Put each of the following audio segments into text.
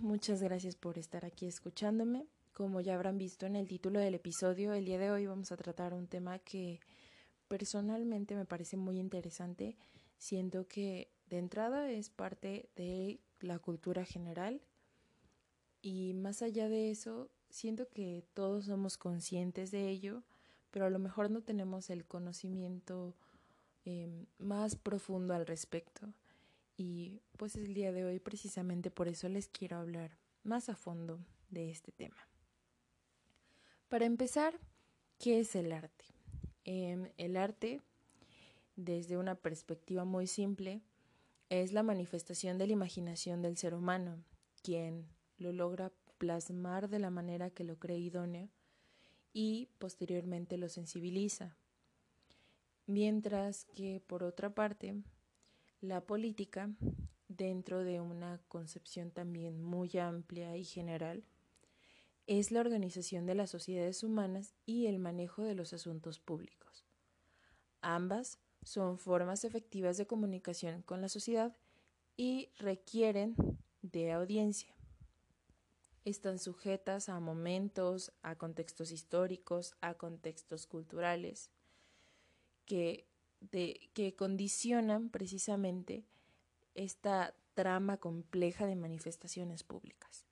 muchas gracias por estar aquí escuchándome. Como ya habrán visto en el título del episodio, el día de hoy vamos a tratar un tema que personalmente me parece muy interesante, siento que de entrada es parte de la cultura general y más allá de eso, siento que todos somos conscientes de ello, pero a lo mejor no tenemos el conocimiento eh, más profundo al respecto. Y pues el día de hoy precisamente por eso les quiero hablar más a fondo de este tema. Para empezar, ¿qué es el arte? Em, el arte, desde una perspectiva muy simple, es la manifestación de la imaginación del ser humano, quien lo logra plasmar de la manera que lo cree idóneo y posteriormente lo sensibiliza. Mientras que, por otra parte, la política, dentro de una concepción también muy amplia y general, es la organización de las sociedades humanas y el manejo de los asuntos públicos. Ambas son formas efectivas de comunicación con la sociedad y requieren de audiencia. Están sujetas a momentos, a contextos históricos, a contextos culturales, que que condicionan precisamente esta trama compleja de manifestaciones públicas.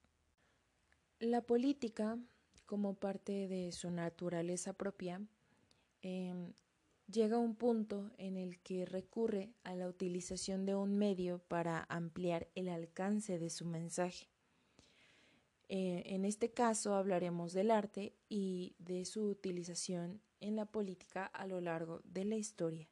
La política, como parte de su naturaleza propia, em, llega a un punto en el que recurre a la utilización de un medio para ampliar el alcance de su mensaje. Eh, en este caso hablaremos del arte y de su utilización en la política a lo largo de la historia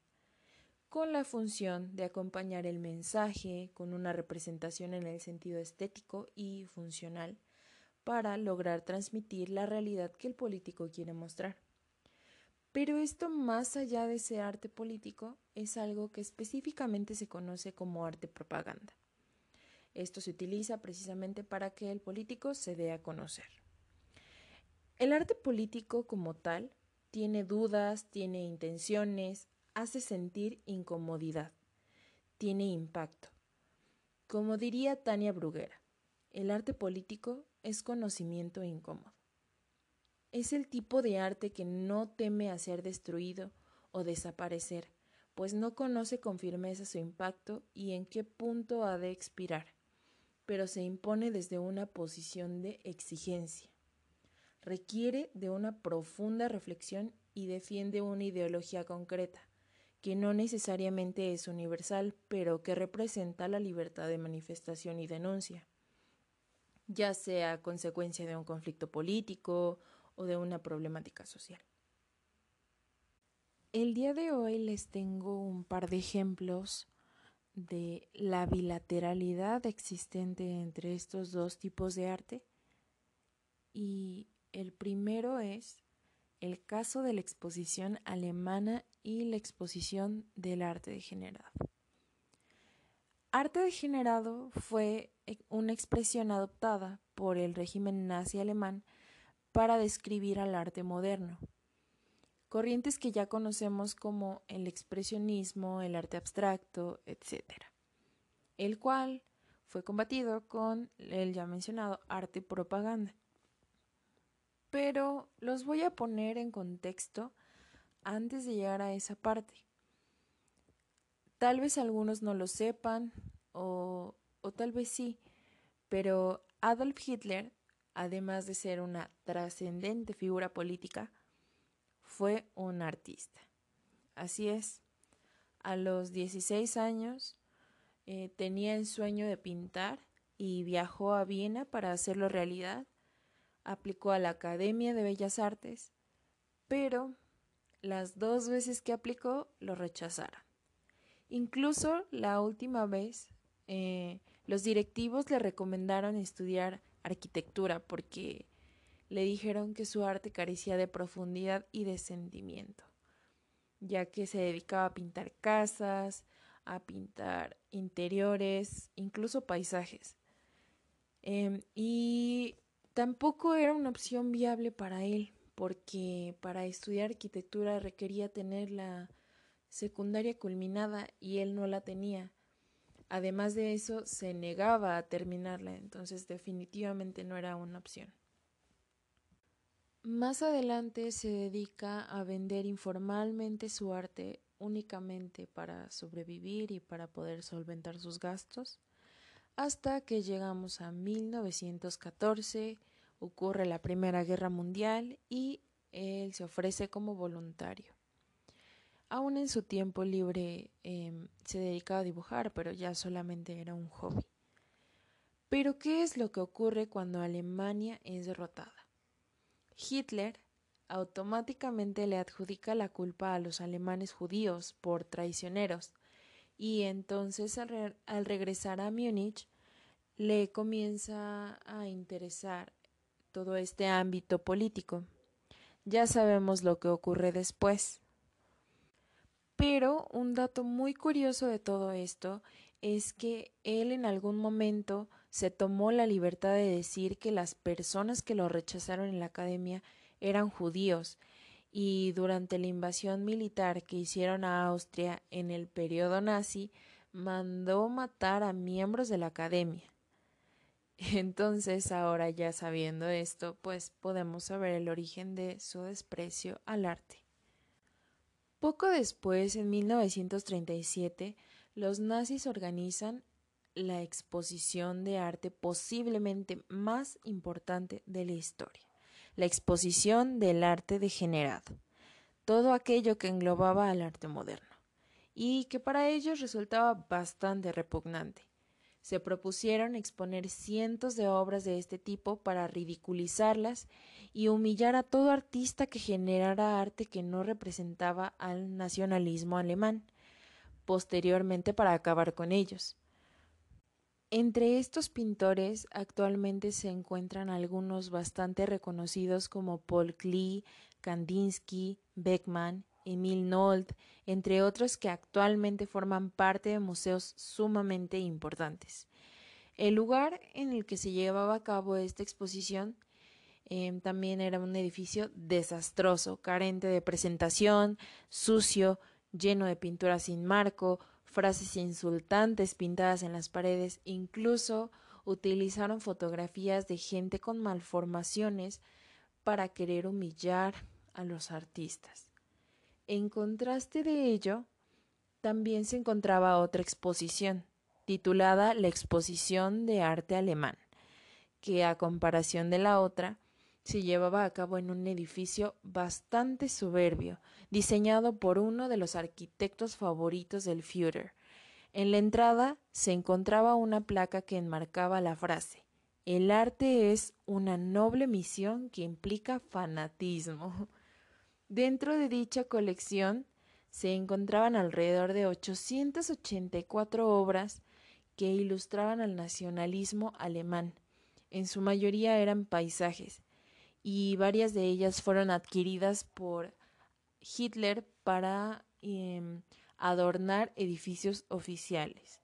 con la función de acompañar el mensaje con una representación en el sentido estético y funcional para lograr transmitir la realidad que el político quiere mostrar. Pero esto más allá de ese arte político es algo que específicamente se conoce como arte propaganda. Esto se utiliza precisamente para que el político se dé a conocer. El arte político como tal tiene dudas, tiene intenciones, hace sentir incomodidad, tiene impacto. Como diría Tania Bruguera, el arte político es conocimiento incómodo. Es el tipo de arte que no teme a ser destruido o desaparecer, pues no conoce con firmeza su impacto y en qué punto ha de expirar, pero se impone desde una posición de exigencia. Requiere de una profunda reflexión y defiende una ideología concreta, que no necesariamente es universal, pero que representa la libertad de manifestación y denuncia, ya sea consecuencia de un conflicto político o de una problemática social. El día de hoy les tengo un par de ejemplos de la bilateralidad existente entre estos dos tipos de arte y el primero es el caso de la exposición alemana y la exposición del arte degenerado. Arte degenerado fue una expresión adoptada por el régimen nazi alemán para describir al arte moderno, corrientes que ya conocemos como el expresionismo, el arte abstracto, etc., el cual fue combatido con el ya mencionado arte propaganda. Pero los voy a poner en contexto antes de llegar a esa parte. Tal vez algunos no lo sepan o, o tal vez sí, pero Adolf Hitler, además de ser una trascendente figura política, fue un artista. Así es, a los 16 años eh, tenía el sueño de pintar y viajó a Viena para hacerlo realidad. Aplicó a la Academia de Bellas Artes, pero las dos veces que aplicó lo rechazaron. Incluso la última vez eh, los directivos le recomendaron estudiar arquitectura porque le dijeron que su arte carecía de profundidad y de sentimiento, ya que se dedicaba a pintar casas, a pintar interiores, incluso paisajes. Em, y tampoco era una opción viable para él, porque para estudiar arquitectura requería tener la secundaria culminada y él no la tenía. Además de eso, se negaba a terminarla, entonces definitivamente no era una opción. Más adelante se dedica a vender informalmente su arte únicamente para sobrevivir y para poder solventar sus gastos, hasta que llegamos a 1914, ocurre la Primera Guerra Mundial y él se ofrece como voluntario. Aún en su tiempo libre em, se dedicaba a dibujar, pero ya solamente era un hobby. Pero ¿qué es lo que ocurre cuando Alemania es derrotada? Hitler automáticamente le adjudica la culpa a los alemanes judíos por traicioneros y entonces al, al regresar a Múnich le comienza a interesar todo este ámbito político. Ya sabemos lo que ocurre después. Pero un dato muy curioso de todo esto es que él en algún momento se tomó la libertad de decir que las personas que lo rechazaron en la academia eran judíos y durante la invasión militar que hicieron a Austria en el periodo nazi mandó matar a miembros de la academia. Entonces, ahora ya sabiendo esto, pues podemos saber el origen de su desprecio al arte. Poco después, en 1937, los nazis organizan la exposición de arte posiblemente más importante de la historia, la exposición del arte degenerado, todo aquello que englobaba al arte moderno, y que para ellos resultaba bastante repugnante se propusieron exponer cientos de obras de este tipo para ridiculizarlas y humillar a todo artista que generara arte que no representaba al nacionalismo alemán, posteriormente para acabar con ellos. Entre estos pintores actualmente se encuentran algunos bastante reconocidos como Paul Klee, Kandinsky, Beckmann Emil Nold, entre otros que actualmente forman parte de museos sumamente importantes. El lugar en el que se llevaba a cabo esta exposición em, también era un edificio desastroso, carente de presentación, sucio, lleno de pinturas sin marco, frases insultantes pintadas en las paredes, incluso utilizaron fotografías de gente con malformaciones para querer humillar a los artistas. En contraste de ello, también se encontraba otra exposición, titulada La Exposición de Arte Alemán, que a comparación de la otra, se llevaba a cabo en un edificio bastante soberbio, diseñado por uno de los arquitectos favoritos del Führer. En la entrada se encontraba una placa que enmarcaba la frase El arte es una noble misión que implica fanatismo. Dentro de dicha colección se encontraban alrededor de 884 obras que ilustraban al nacionalismo alemán. En su mayoría eran paisajes y varias de ellas fueron adquiridas por Hitler para em, adornar edificios oficiales.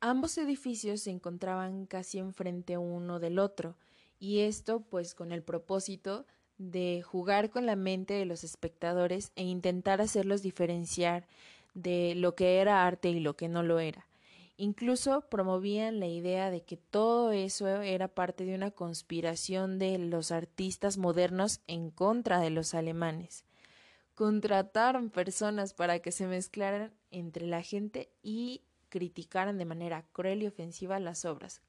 Ambos edificios se encontraban casi enfrente uno del otro, y esto pues con el propósito de jugar con la mente de los espectadores e intentar hacerlos diferenciar de lo que era arte y lo que no lo era. Incluso promovían la idea de que todo eso era parte de una conspiración de los artistas modernos en contra de los alemanes. Contrataron personas para que se mezclaran entre la gente y criticaran de manera cruel y ofensiva las obras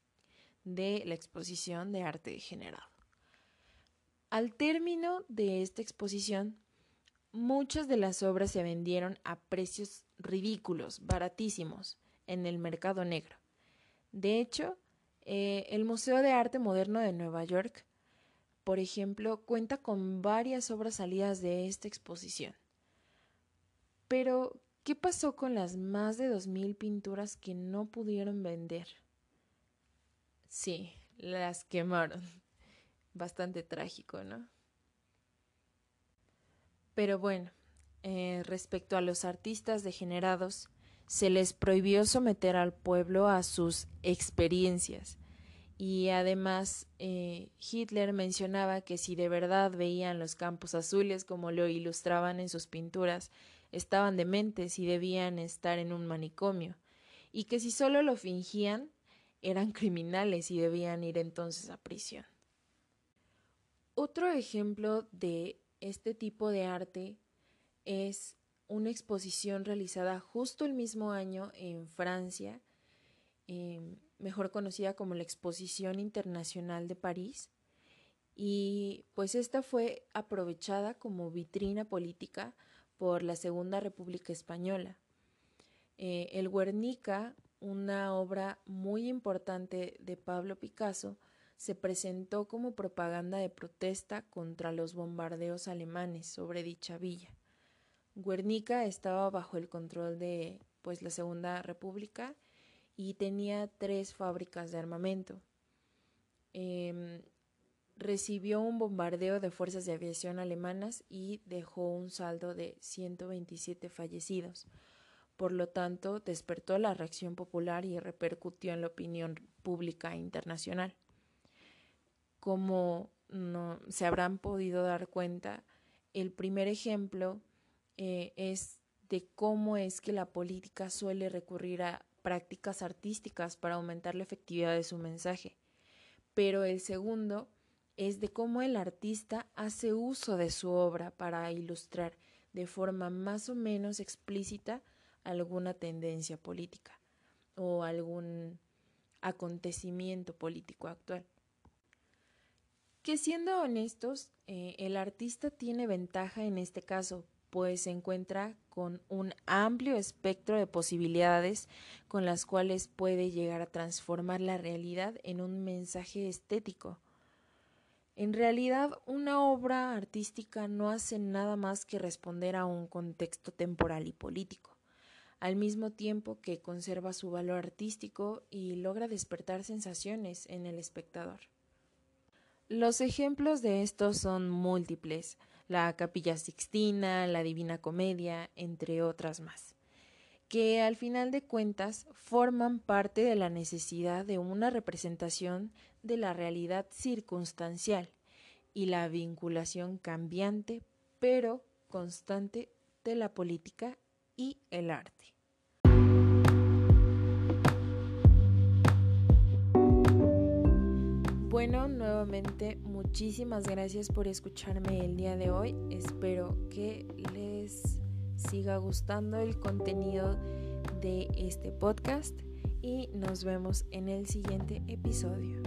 de la exposición de arte degenerado. Al término de esta exposición, muchas de las obras se vendieron a precios ridículos, baratísimos, en el mercado negro. De hecho, eh, el Museo de Arte Moderno de Nueva York, por ejemplo, cuenta con varias obras salidas de esta exposición. Pero, ¿qué pasó con las más de dos mil pinturas que no pudieron vender? Sí, las quemaron bastante trágico, ¿no? Pero bueno, eh, respecto a los artistas degenerados, se les prohibió someter al pueblo a sus experiencias. Y además eh, Hitler mencionaba que si de verdad veían los campos azules como lo ilustraban en sus pinturas, estaban dementes y debían estar en un manicomio. y que si solo lo fingían eran criminales y debían ir entonces a prisión. Otro ejemplo de este tipo de arte es una exposición realizada justo el mismo año en Francia, em, mejor conocida como la Exposición Internacional de París, y pues esta fue aprovechada como vitrina política por la Segunda República Española. Eh, el Guernica, una obra muy importante de Pablo Picasso, se presentó como propaganda de protesta contra los bombardeos alemanes sobre dicha villa. Guernica estaba bajo el control de pues la Segunda República y tenía tres fábricas de armamento. Em, recibió un bombardeo de fuerzas de aviación alemanas y dejó un saldo de 127 fallecidos. Por lo tanto, despertó la reacción popular y repercutió en la opinión pública internacional. Como no, se habrán podido dar cuenta, el primer ejemplo eh, es de cómo es que la política suele recurrir a prácticas artísticas para aumentar la efectividad de su mensaje. Pero el segundo es de cómo el artista hace uso de su obra para ilustrar de forma más o menos explícita alguna tendencia política o algún acontecimiento político actual. Que siendo honestos, eh, el artista tiene ventaja en este caso, pues se encuentra con un amplio espectro de posibilidades con las cuales puede llegar a transformar la realidad en un mensaje estético en realidad, una obra artística no hace nada más que responder a un contexto temporal y político, al mismo tiempo que conserva su valor artístico y logra despertar sensaciones en el espectador. Los ejemplos de estos son múltiples, la Capilla Sixtina, la Divina Comedia, entre otras más, que al final de cuentas forman parte de la necesidad de una representación de la realidad circunstancial y la vinculación cambiante pero constante de la política y el arte. Bueno, nuevamente muchísimas gracias por escucharme el día de hoy. Espero que les siga gustando el contenido de este podcast y nos vemos en el siguiente episodio.